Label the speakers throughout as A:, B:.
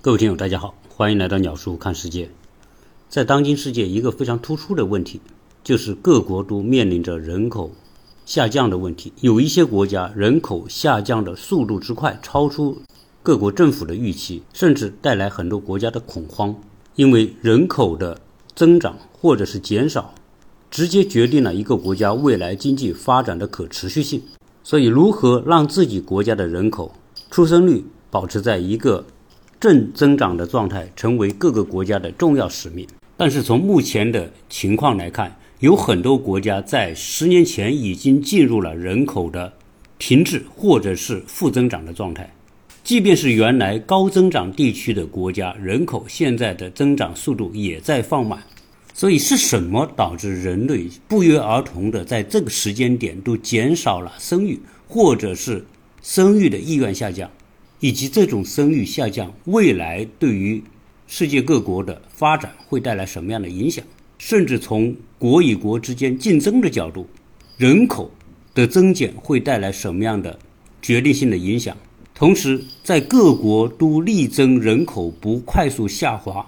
A: 各位听友，大家好，欢迎来到鸟叔看世界。在当今世界，一个非常突出的问题，就是各国都面临着人口下降的问题。有一些国家人口下降的速度之快，超出各国政府的预期，甚至带来很多国家的恐慌。因为人口的增长或者是减少，直接决定了一个国家未来经济发展的可持续性。所以，如何让自己国家的人口出生率保持在一个正增长的状态，成为各个国家的重要使命。但是从目前的情况来看，有很多国家在十年前已经进入了人口的停滞或者是负增长的状态。即便是原来高增长地区的国家，人口现在的增长速度也在放慢。所以是什么导致人类不约而同的在这个时间点都减少了生育，或者是生育的意愿下降？以及这种生育下降，未来对于世界各国的发展会带来什么样的影响？甚至从国与国之间竞争的角度，人口的增减会带来什么样的决定性的影响？同时，在各国都力争人口不快速下滑，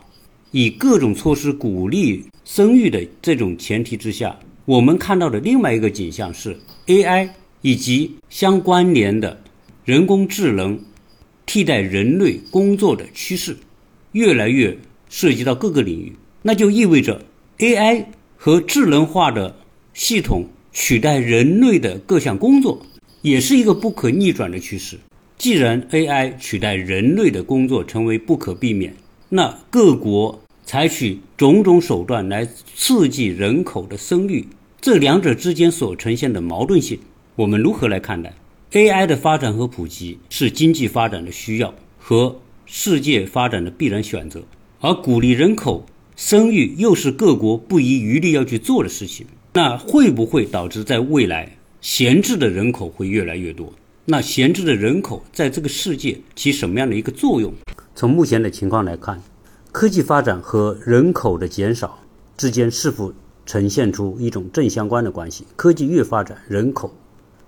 A: 以各种措施鼓励生育的这种前提之下，我们看到的另外一个景象是 AI 以及相关联的人工智能。替代人类工作的趋势越来越涉及到各个领域，那就意味着 AI 和智能化的系统取代人类的各项工作，也是一个不可逆转的趋势。既然 AI 取代人类的工作成为不可避免，那各国采取种种手段来刺激人口的生育，这两者之间所呈现的矛盾性，我们如何来看待？AI 的发展和普及是经济发展的需要和世界发展的必然选择，而鼓励人口生育又是各国不遗余力要去做的事情。那会不会导致在未来闲置的人口会越来越多？那闲置的人口在这个世界起什么样的一个作用？从目前的情况来看，科技发展和人口的减少之间是否呈现出一种正相关的关系？科技越发展，人口。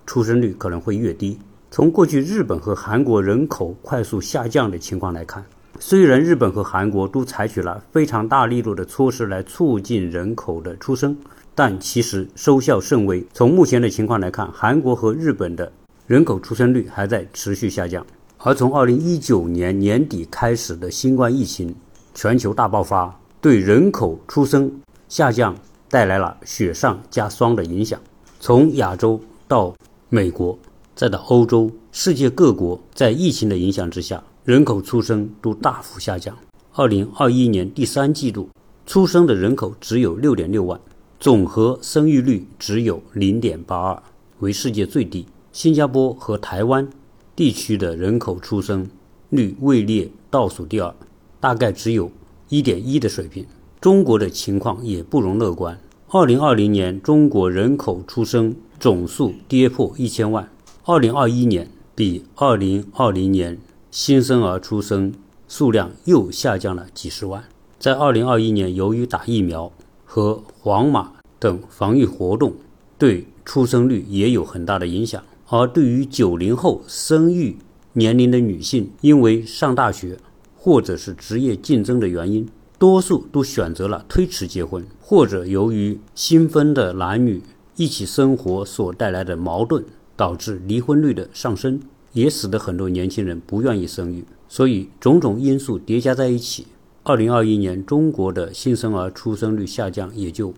A: 出生率可能会越低。从过去日本和韩国人口快速下降的情况来看，虽然日本和韩国都采取了非常大力度的措施来促进人口的出生，但其实收效甚微。从目前的情况来看，韩国和日本的人口出生率还在持续下降。而从2019年年底开始的新冠疫情全球大爆发，对人口出生下降带来了雪上加霜的影响。从亚洲到美国，再到欧洲，世界各国在疫情的影响之下，人口出生都大幅下降。二零二一年第三季度出生的人口只有六点六万，总和生育率只有零点八二，为世界最低。新加坡和台湾地区的人口出生率位列倒数第二，大概只有一点一的水平。中国的情况也不容乐观。二零二零年，中国人口出生。总数跌破一千万。二零二一年比二零二零年新生儿出生数量又下降了几十万。在二零二一年，由于打疫苗和黄码等防御活动，对出生率也有很大的影响。而对于九零后生育年龄的女性，因为上大学或者是职业竞争的原因，多数都选择了推迟结婚，或者由于新婚的男女。一起生活所带来的矛盾，导致离婚率的上升，也使得很多年轻人不愿意生育。所以种种因素叠加在一起，二零二一年中国的新生儿出生率下降也就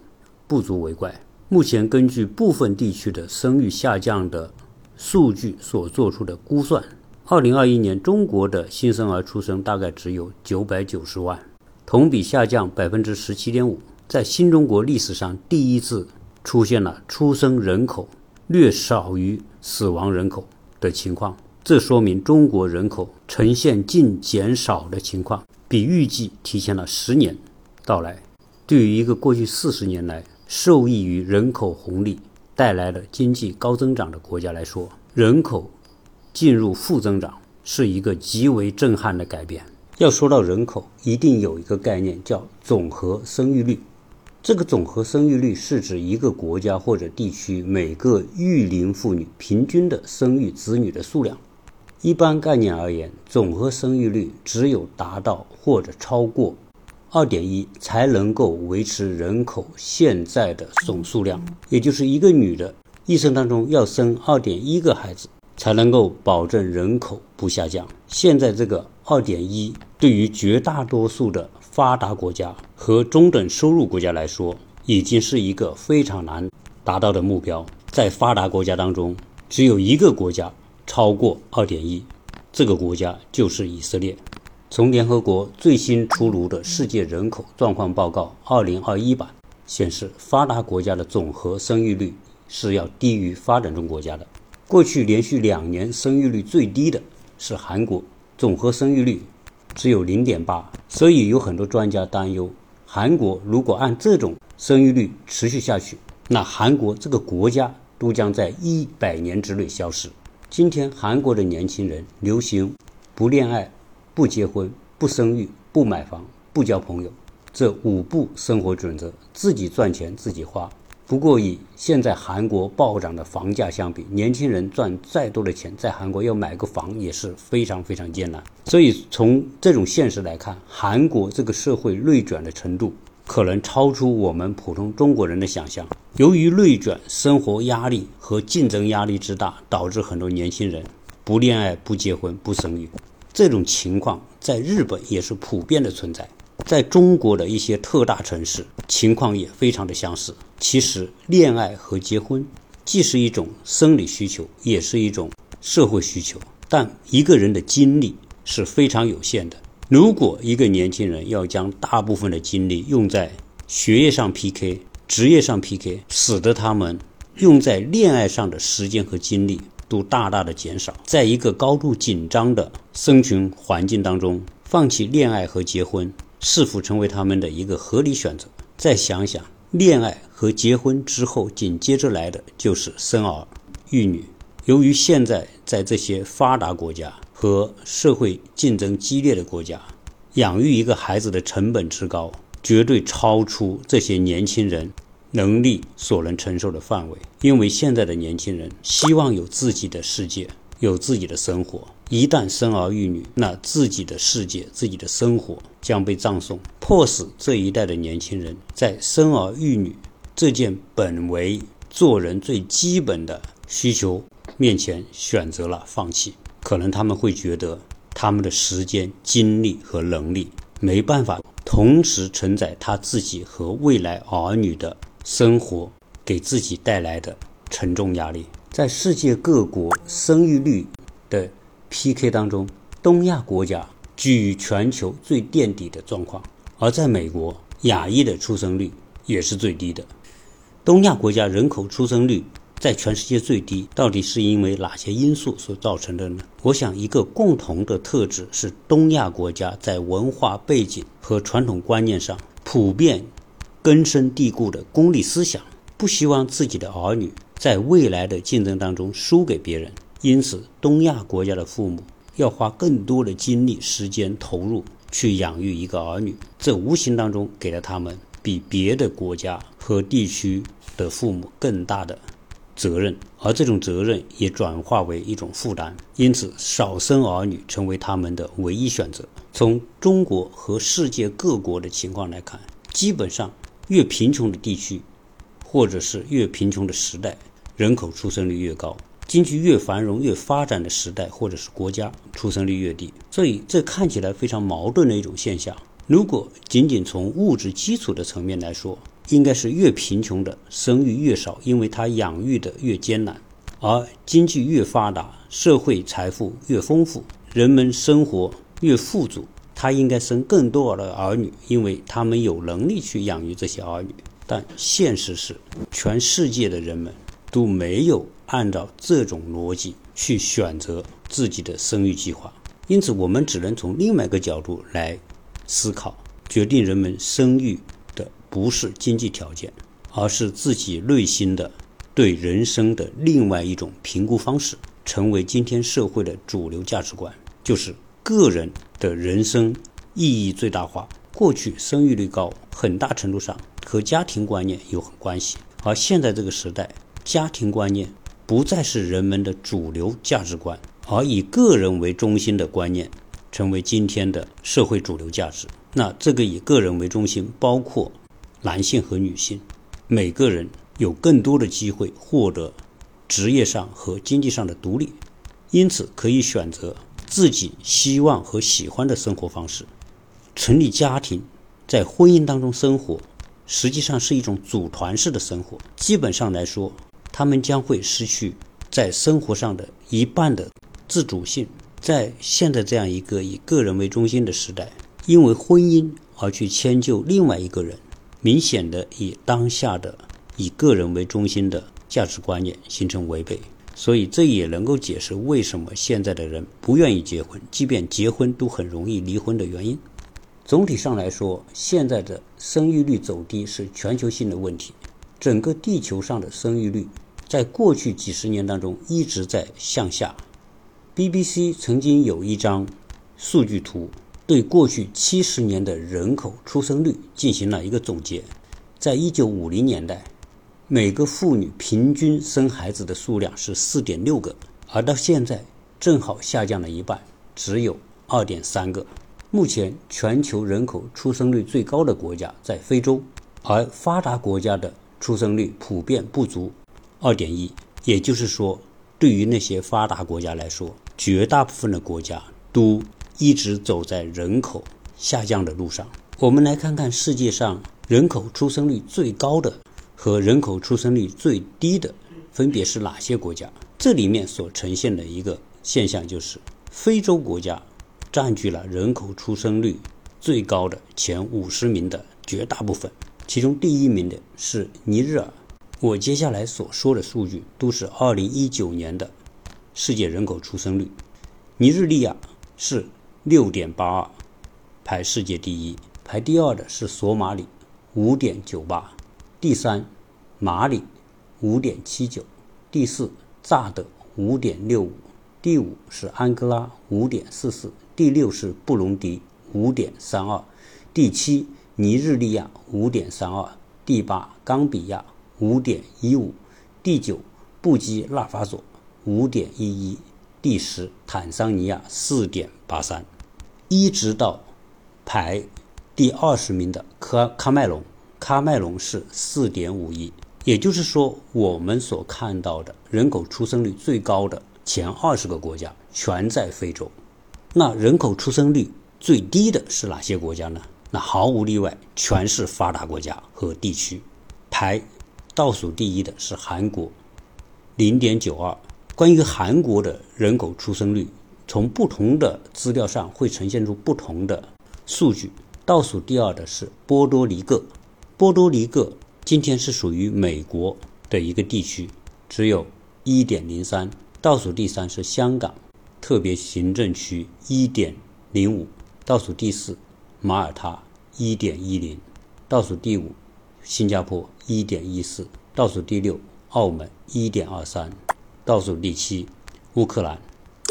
A: 不足为怪。目前根据部分地区的生育下降的数据所做出的估算，二零二一年中国的新生儿出生大概只有九百九十万，同比下降百分之十七点五，在新中国历史上第一次。出现了出生人口略少于死亡人口的情况，这说明中国人口呈现净减少的情况，比预计提前了十年到来。对于一个过去四十年来受益于人口红利带来的经济高增长的国家来说，人口进入负增长是一个极为震撼的改变。要说到人口，一定有一个概念叫总和生育率。这个总和生育率是指一个国家或者地区每个育龄妇女平均的生育子女的数量。一般概念而言，总和生育率只有达到或者超过二点一，才能够维持人口现在的总数量。也就是一个女的一生当中要生二点一个孩子，才能够保证人口不下降。现在这个二点一，对于绝大多数的发达国家和中等收入国家来说，已经是一个非常难达到的目标。在发达国家当中，只有一个国家。超过二点一，这个国家就是以色列。从联合国最新出炉的世界人口状况报告二零二一版显示，发达国家的总和生育率是要低于发展中国家的。过去连续两年生育率最低的是韩国，总和生育率只有零点八。所以有很多专家担忧，韩国如果按这种生育率持续下去，那韩国这个国家都将在一百年之内消失。今天韩国的年轻人流行不恋爱、不结婚、不生育、不买房、不交朋友这五不生活准则，自己赚钱自己花。不过以现在韩国暴涨的房价相比，年轻人赚再多的钱，在韩国要买个房也是非常非常艰难。所以从这种现实来看，韩国这个社会内卷的程度。可能超出我们普通中国人的想象。由于内卷、生活压力和竞争压力之大，导致很多年轻人不恋爱、不结婚、不生育。这种情况在日本也是普遍的存在，在中国的一些特大城市，情况也非常的相似。其实，恋爱和结婚既是一种生理需求，也是一种社会需求，但一个人的精力是非常有限的。如果一个年轻人要将大部分的精力用在学业上 PK、职业上 PK，使得他们用在恋爱上的时间和精力都大大的减少。在一个高度紧张的生存环境当中，放弃恋爱和结婚是否成为他们的一个合理选择？再想想，恋爱和结婚之后紧接着来的就是生儿育女。由于现在在这些发达国家，和社会竞争激烈的国家，养育一个孩子的成本之高，绝对超出这些年轻人能力所能承受的范围。因为现在的年轻人希望有自己的世界，有自己的生活。一旦生儿育女，那自己的世界、自己的生活将被葬送，迫使这一代的年轻人在生儿育女这件本为做人最基本的需求面前选择了放弃。可能他们会觉得，他们的时间、精力和能力没办法同时承载他自己和未来儿女的生活给自己带来的沉重压力。在世界各国生育率的 PK 当中，东亚国家居于全球最垫底的状况，而在美国，亚裔的出生率也是最低的。东亚国家人口出生率。在全世界最低，到底是因为哪些因素所造成的呢？我想，一个共同的特质是东亚国家在文化背景和传统观念上普遍根深蒂固的功利思想，不希望自己的儿女在未来的竞争当中输给别人。因此，东亚国家的父母要花更多的精力、时间投入去养育一个儿女，这无形当中给了他们比别的国家和地区的父母更大的。责任，而这种责任也转化为一种负担，因此少生儿女成为他们的唯一选择。从中国和世界各国的情况来看，基本上越贫穷的地区，或者是越贫穷的时代，人口出生率越高；经济越繁荣、越发展的时代，或者是国家，出生率越低。所以，这看起来非常矛盾的一种现象。如果仅仅从物质基础的层面来说，应该是越贫穷的生育越少，因为他养育的越艰难；而经济越发达，社会财富越丰富，人们生活越富足，他应该生更多的儿女，因为他们有能力去养育这些儿女。但现实是，全世界的人们都没有按照这种逻辑去选择自己的生育计划，因此我们只能从另外一个角度来思考，决定人们生育的。不是经济条件，而是自己内心的对人生的另外一种评估方式，成为今天社会的主流价值观，就是个人的人生意义最大化。过去生育率高，很大程度上和家庭观念有关系，而现在这个时代，家庭观念不再是人们的主流价值观，而以个人为中心的观念成为今天的社会主流价值。那这个以个人为中心，包括男性和女性，每个人有更多的机会获得职业上和经济上的独立，因此可以选择自己希望和喜欢的生活方式，成立家庭，在婚姻当中生活，实际上是一种组团式的生活。基本上来说，他们将会失去在生活上的一半的自主性。在现在这样一个以个人为中心的时代。因为婚姻而去迁就另外一个人，明显的以当下的以个人为中心的价值观念形成违背，所以这也能够解释为什么现在的人不愿意结婚，即便结婚都很容易离婚的原因。总体上来说，现在的生育率走低是全球性的问题，整个地球上的生育率在过去几十年当中一直在向下。BBC 曾经有一张数据图。对过去七十年的人口出生率进行了一个总结，在一九五零年代，每个妇女平均生孩子的数量是四点六个，而到现在正好下降了一半，只有二点三个。目前全球人口出生率最高的国家在非洲，而发达国家的出生率普遍不足二点一。也就是说，对于那些发达国家来说，绝大部分的国家都。一直走在人口下降的路上。我们来看看世界上人口出生率最高的和人口出生率最低的分别是哪些国家？这里面所呈现的一个现象就是，非洲国家占据了人口出生率最高的前五十名的绝大部分，其中第一名的是尼日尔。我接下来所说的数据都是二零一九年的世界人口出生率，尼日利亚是。六点八二，排世界第一。排第二的是索马里，五点九八。第三，马里，五点七九。第四，乍得，五点六五。第五是安哥拉，五点四四。第六是布隆迪，五点三二。第七，尼日利亚，五点三二。第八，冈比亚，五点一五。第九，布基纳法索，五点一一。第十，坦桑尼亚，四点八三。一直到排第二十名的科喀麦隆，喀麦隆是四点五一，也就是说，我们所看到的人口出生率最高的前二十个国家全在非洲。那人口出生率最低的是哪些国家呢？那毫无例外，全是发达国家和地区。排倒数第一的是韩国，零点九二。关于韩国的人口出生率。从不同的资料上会呈现出不同的数据。倒数第二的是波多黎各，波多黎各今天是属于美国的一个地区，只有一点零三。倒数第三是香港特别行政区，一点零五。倒数第四马耳他一点一零。倒数第五新加坡一点一四。倒数第六澳门一点二三。倒数第七乌克兰。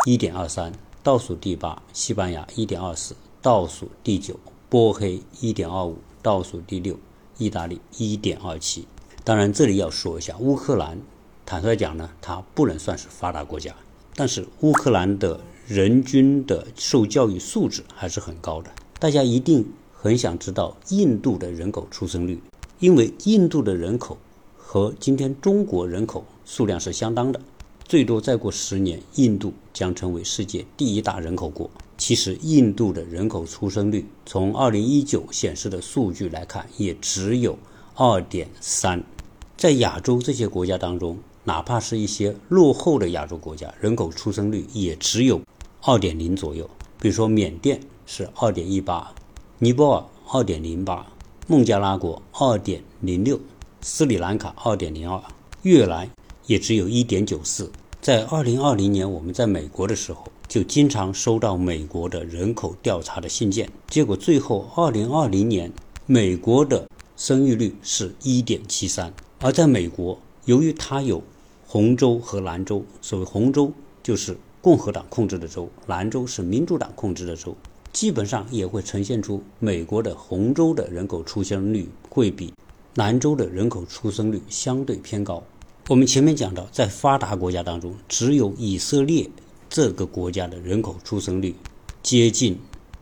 A: 一点二三，倒数第八，西班牙一点二四，倒数第九，波黑一点二五，倒数第六，意大利一点二七。当然，这里要说一下，乌克兰，坦率讲呢，它不能算是发达国家，但是乌克兰的人均的受教育素质还是很高的。大家一定很想知道印度的人口出生率，因为印度的人口和今天中国人口数量是相当的。最多再过十年，印度将成为世界第一大人口国。其实，印度的人口出生率从2019显示的数据来看，也只有2.3。在亚洲这些国家当中，哪怕是一些落后的亚洲国家，人口出生率也只有2.0左右。比如说，缅甸是2.18，尼泊尔2.08，孟加拉国2.06，斯里兰卡2.02，越南也只有一点九四。在二零二零年，我们在美国的时候，就经常收到美国的人口调查的信件。结果最后，二零二零年美国的生育率是一点七三。而在美国，由于它有红州和蓝州，所谓红州就是共和党控制的州，蓝州是民主党控制的州，基本上也会呈现出美国的红州的人口出生率会比蓝州的人口出生率相对偏高。我们前面讲到，在发达国家当中，只有以色列这个国家的人口出生率接近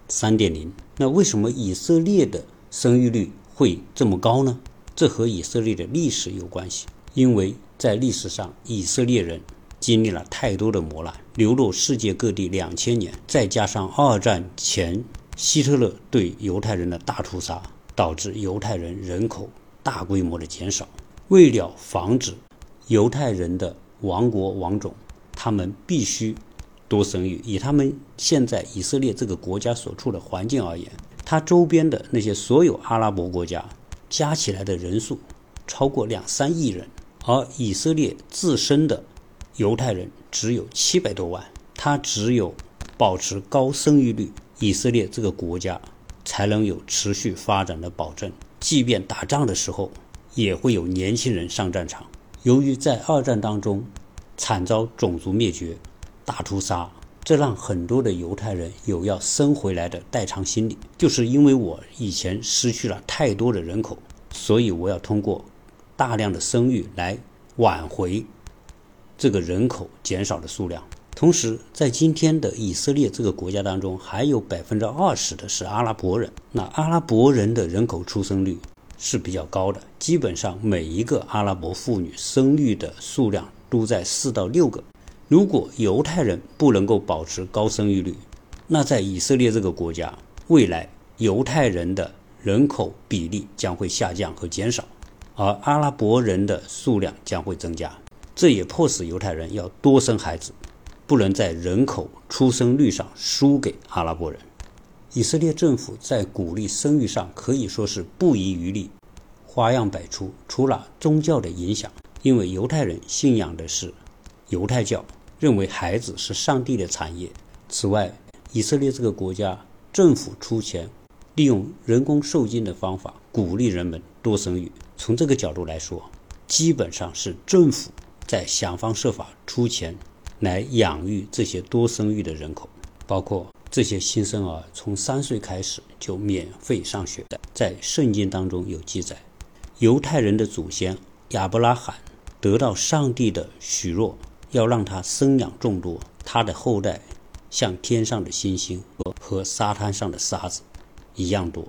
A: 三点零。那为什么以色列的生育率会这么高呢？这和以色列的历史有关系，因为在历史上，以色列人经历了太多的磨难，流落世界各地两千年，再加上二战前希特勒对犹太人的大屠杀，导致犹太人人口大规模的减少。为了防止犹太人的亡国亡种，他们必须多生育。以他们现在以色列这个国家所处的环境而言，它周边的那些所有阿拉伯国家加起来的人数超过两三亿人，而以色列自身的犹太人只有七百多万。他只有保持高生育率，以色列这个国家才能有持续发展的保证。即便打仗的时候，也会有年轻人上战场。由于在二战当中惨遭种族灭绝、大屠杀，这让很多的犹太人有要生回来的代偿心理。就是因为我以前失去了太多的人口，所以我要通过大量的生育来挽回这个人口减少的数量。同时，在今天的以色列这个国家当中，还有百分之二十的是阿拉伯人。那阿拉伯人的人口出生率。是比较高的，基本上每一个阿拉伯妇女生育的数量都在四到六个。如果犹太人不能够保持高生育率，那在以色列这个国家，未来犹太人的人口比例将会下降和减少，而阿拉伯人的数量将会增加。这也迫使犹太人要多生孩子，不能在人口出生率上输给阿拉伯人。以色列政府在鼓励生育上可以说是不遗余力，花样百出。除了宗教的影响，因为犹太人信仰的是犹太教，认为孩子是上帝的产业。此外，以色列这个国家政府出钱，利用人工受精的方法鼓励人们多生育。从这个角度来说，基本上是政府在想方设法出钱来养育这些多生育的人口，包括。这些新生儿从三岁开始就免费上学的，在圣经当中有记载。犹太人的祖先亚伯拉罕得到上帝的许诺，要让他生养众多，他的后代像天上的星星和沙滩上的沙子一样多。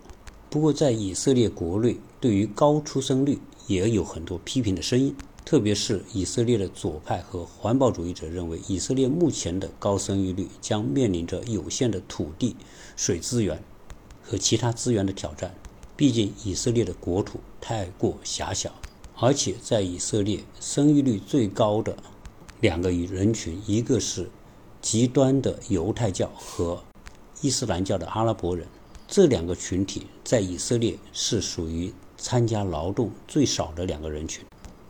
A: 不过，在以色列国内，对于高出生率也有很多批评的声音。特别是以色列的左派和环保主义者认为，以色列目前的高生育率将面临着有限的土地、水资源和其他资源的挑战。毕竟，以色列的国土太过狭小，而且在以色列生育率最高的两个人群，一个是极端的犹太教和伊斯兰教的阿拉伯人，这两个群体在以色列是属于参加劳动最少的两个人群。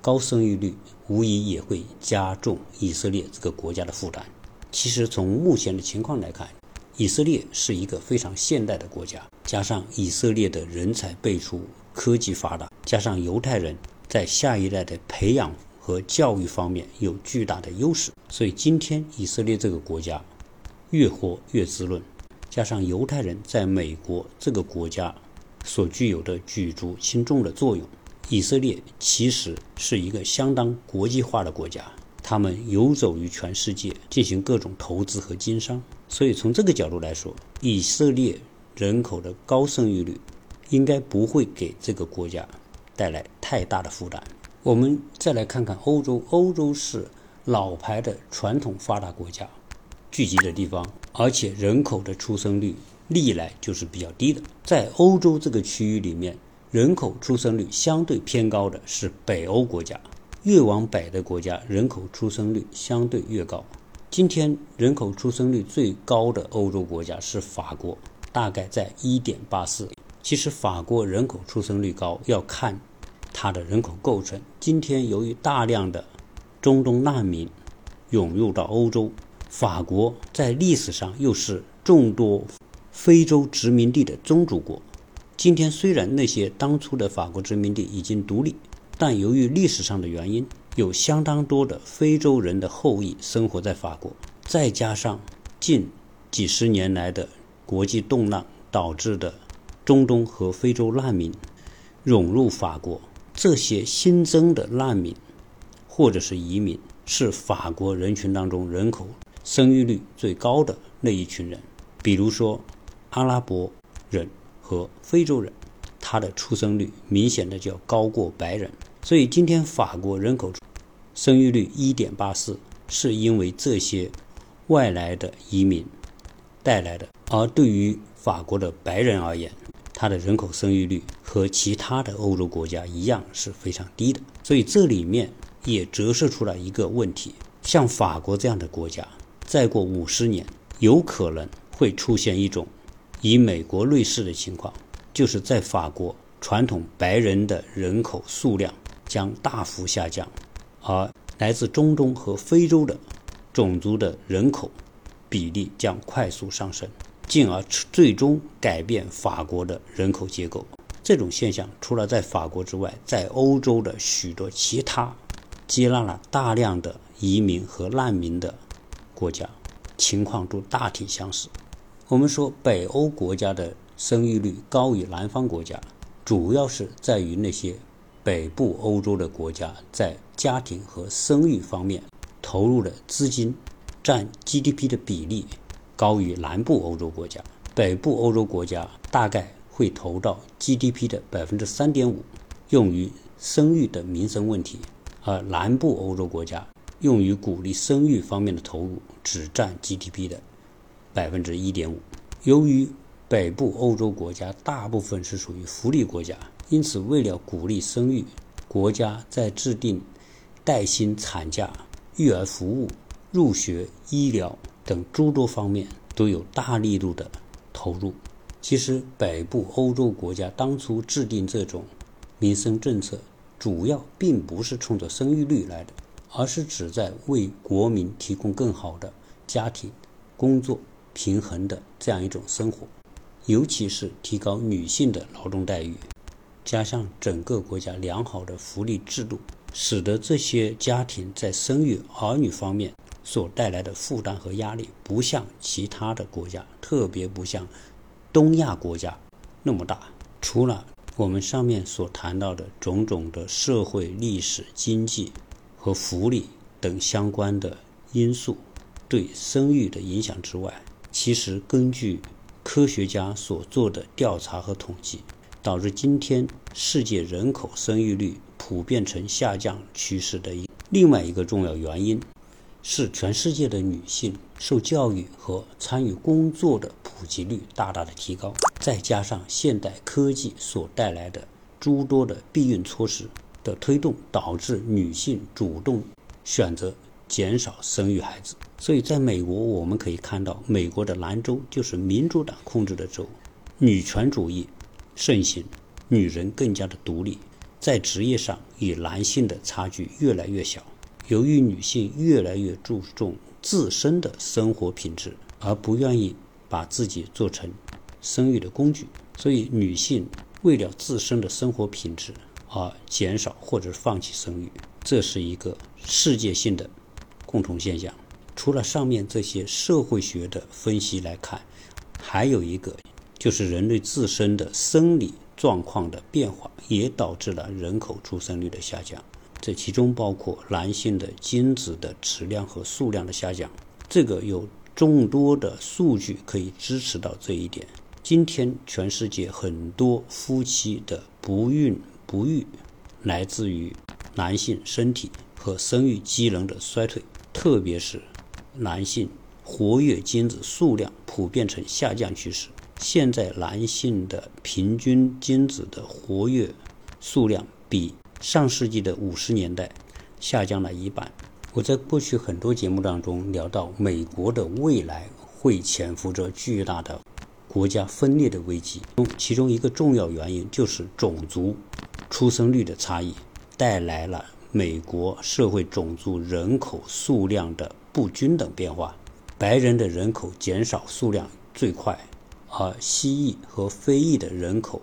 A: 高生育率无疑也会加重以色列这个国家的负担。其实从目前的情况来看，以色列是一个非常现代的国家，加上以色列的人才辈出、科技发达，加上犹太人在下一代的培养和教育方面有巨大的优势，所以今天以色列这个国家越活越滋润。加上犹太人在美国这个国家所具有的举足轻重的作用。以色列其实是一个相当国际化的国家，他们游走于全世界，进行各种投资和经商。所以从这个角度来说，以色列人口的高生育率应该不会给这个国家带来太大的负担。我们再来看看欧洲，欧洲是老牌的传统发达国家聚集的地方，而且人口的出生率历来就是比较低的。在欧洲这个区域里面。人口出生率相对偏高的是北欧国家，越往北的国家人口出生率相对越高。今天人口出生率最高的欧洲国家是法国，大概在1.84。其实法国人口出生率高要看它的人口构成。今天由于大量的中东难民涌入到欧洲，法国在历史上又是众多非洲殖民地的宗主国。今天虽然那些当初的法国殖民地已经独立，但由于历史上的原因，有相当多的非洲人的后裔生活在法国。再加上近几十年来的国际动乱导致的中东和非洲难民涌入法国，这些新增的难民或者是移民，是法国人群当中人口生育率最高的那一群人，比如说阿拉伯人和非洲人，他的出生率明显的就要高过白人。所以今天法国人口生育率一点八四，是因为这些外来的移民带来的。而对于法国的白人而言，他的人口生育率和其他的欧洲国家一样是非常低的。所以这里面也折射出来一个问题：像法国这样的国家，再过五十年，有可能会出现一种以美国类似的情况，就是在法国传统白人的人口数量。将大幅下降，而来自中东和非洲的种族的人口比例将快速上升，进而最终改变法国的人口结构。这种现象除了在法国之外，在欧洲的许多其他接纳了大量的移民和难民的国家，情况都大体相似。我们说北欧国家的生育率高于南方国家，主要是在于那些。北部欧洲的国家在家庭和生育方面投入的资金占 GDP 的比例高于南部欧洲国家。北部欧洲国家大概会投到 GDP 的百分之三点五，用于生育的民生问题，而南部欧洲国家用于鼓励生育方面的投入只占 GDP 的百分之一点五。由于北部欧洲国家大部分是属于福利国家。因此，为了鼓励生育，国家在制定带薪产假、育儿服务、入学、医疗等诸多方面都有大力度的投入。其实，北部欧洲国家当初制定这种民生政策，主要并不是冲着生育率来的，而是旨在为国民提供更好的家庭、工作平衡的这样一种生活，尤其是提高女性的劳动待遇。加上整个国家良好的福利制度，使得这些家庭在生育儿女方面所带来的负担和压力，不像其他的国家，特别不像东亚国家那么大。除了我们上面所谈到的种种的社会、历史、经济和福利等相关的因素对生育的影响之外，其实根据科学家所做的调查和统计。导致今天世界人口生育率普遍呈下降趋势的一另外一个重要原因，是全世界的女性受教育和参与工作的普及率大大的提高，再加上现代科技所带来的诸多的避孕措施的推动，导致女性主动选择减少生育孩子。所以，在美国我们可以看到，美国的兰州就是民主党控制的州，女权主义。盛行，女人更加的独立，在职业上与男性的差距越来越小。由于女性越来越注重自身的生活品质，而不愿意把自己做成生育的工具，所以女性为了自身的生活品质而减少或者放弃生育，这是一个世界性的共同现象。除了上面这些社会学的分析来看，还有一个。就是人类自身的生理状况的变化，也导致了人口出生率的下降。这其中包括男性的精子的质量和数量的下降。这个有众多的数据可以支持到这一点。今天全世界很多夫妻的不孕不育，来自于男性身体和生育机能的衰退，特别是男性活跃精子数量普遍呈下降趋势。现在男性的平均精子的活跃数量比上世纪的五十年代下降了一半。我在过去很多节目当中聊到，美国的未来会潜伏着巨大的国家分裂的危机。其中一个重要原因就是种族出生率的差异带来了美国社会种族人口数量的不均等变化。白人的人口减少数量最快。而蜥蜴和非裔的人口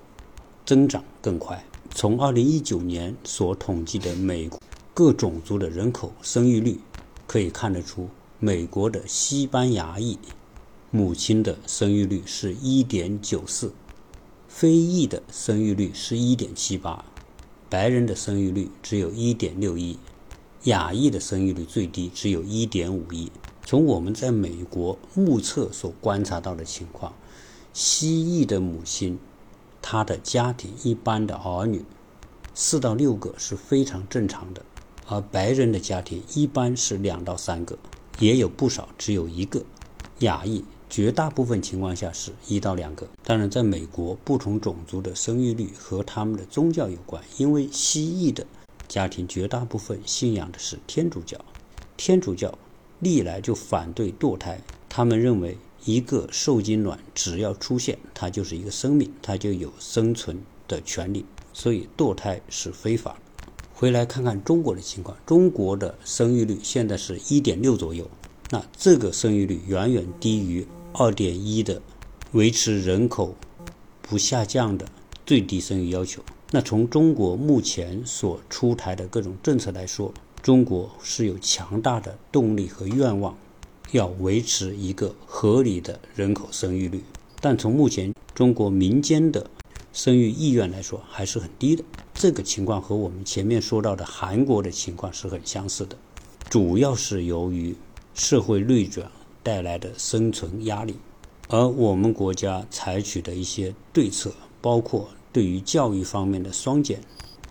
A: 增长更快。从2019年所统计的美国各种族的人口生育率可以看得出，美国的西班牙裔母亲的生育率是1.94，非裔的生育率是1.78，白人的生育率只有1.61，亚裔的生育率最低只有1.51。从我们在美国目测所观察到的情况，蜥蜴的母亲，她的家庭一般的儿女四到六个是非常正常的，而白人的家庭一般是两到三个，也有不少只有一个。亚裔绝大部分情况下是一到两个。当然，在美国不同种族的生育率和他们的宗教有关，因为蜥蜴的家庭绝大部分信仰的是天主教，天主教。历来就反对堕胎，他们认为一个受精卵只要出现，它就是一个生命，它就有生存的权利，所以堕胎是非法。回来看看中国的情况，中国的生育率现在是一点六左右，那这个生育率远远低于二点一的维持人口不下降的最低生育要求。那从中国目前所出台的各种政策来说，中国是有强大的动力和愿望，要维持一个合理的人口生育率，但从目前中国民间的生育意愿来说，还是很低的。这个情况和我们前面说到的韩国的情况是很相似的，主要是由于社会内转带来的生存压力，而我们国家采取的一些对策，包括对于教育方面的双减，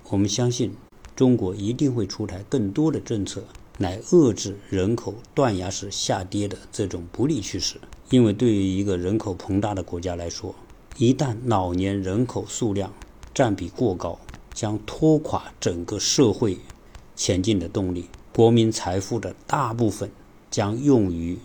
A: 我们相信。中国一定会出台更多的政策来遏制人口断崖式下跌的这种不利趋势。因为对于一个人口庞大的国家来说，一旦老年人口数量占比过高，将拖垮整个社会前进的动力。国民财富的大部分将用于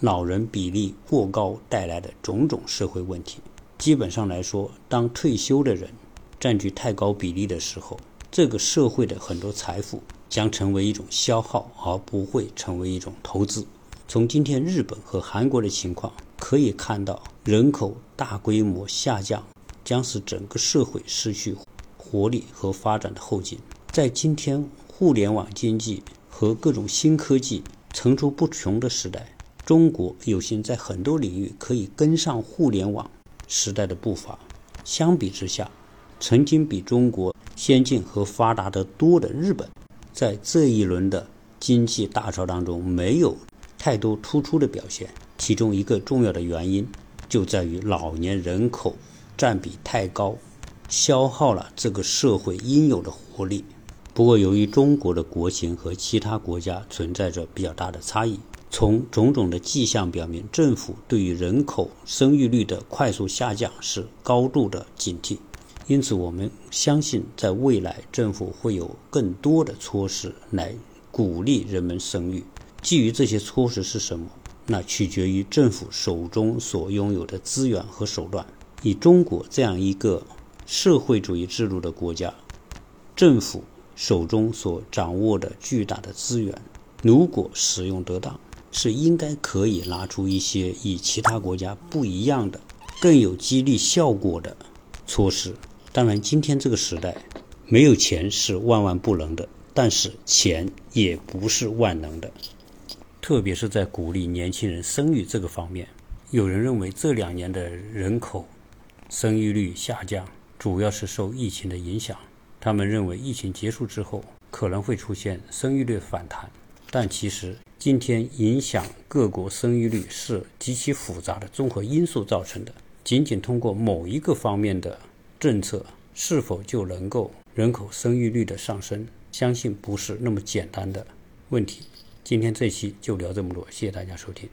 A: 老人比例过高带来的种种社会问题。基本上来说，当退休的人占据太高比例的时候，这个社会的很多财富将成为一种消耗，而不会成为一种投资。从今天日本和韩国的情况可以看到，人口大规模下降将使整个社会失去活力和发展的后劲。在今天互联网经济和各种新科技层出不穷的时代，中国有幸在很多领域可以跟上互联网时代的步伐。相比之下，曾经比中国先进和发达得多的日本，在这一轮的经济大潮当中没有太多突出的表现。其中一个重要的原因就在于老年人口占比太高，消耗了这个社会应有的活力。不过，由于中国的国情和其他国家存在着比较大的差异，从种种的迹象表明，政府对于人口生育率的快速下降是高度的警惕。因此，我们相信，在未来，政府会有更多的措施来鼓励人们生育。基于这些措施是什么？那取决于政府手中所拥有的资源和手段。以中国这样一个社会主义制度的国家，政府手中所掌握的巨大的资源，如果使用得当，是应该可以拿出一些与其他国家不一样的、更有激励效果的措施。当然，今天这个时代，没有钱是万万不能的，但是钱也不是万能的。特别是在鼓励年轻人生育这个方面，有人认为这两年的人口生育率下降，主要是受疫情的影响。他们认为疫情结束之后可能会出现生育率反弹，但其实今天影响各国生育率是极其复杂的综合因素造成的。仅仅通过某一个方面的。政策是否就能够人口生育率的上升？相信不是那么简单的问题。今天这期就聊这么多，谢谢大家收听。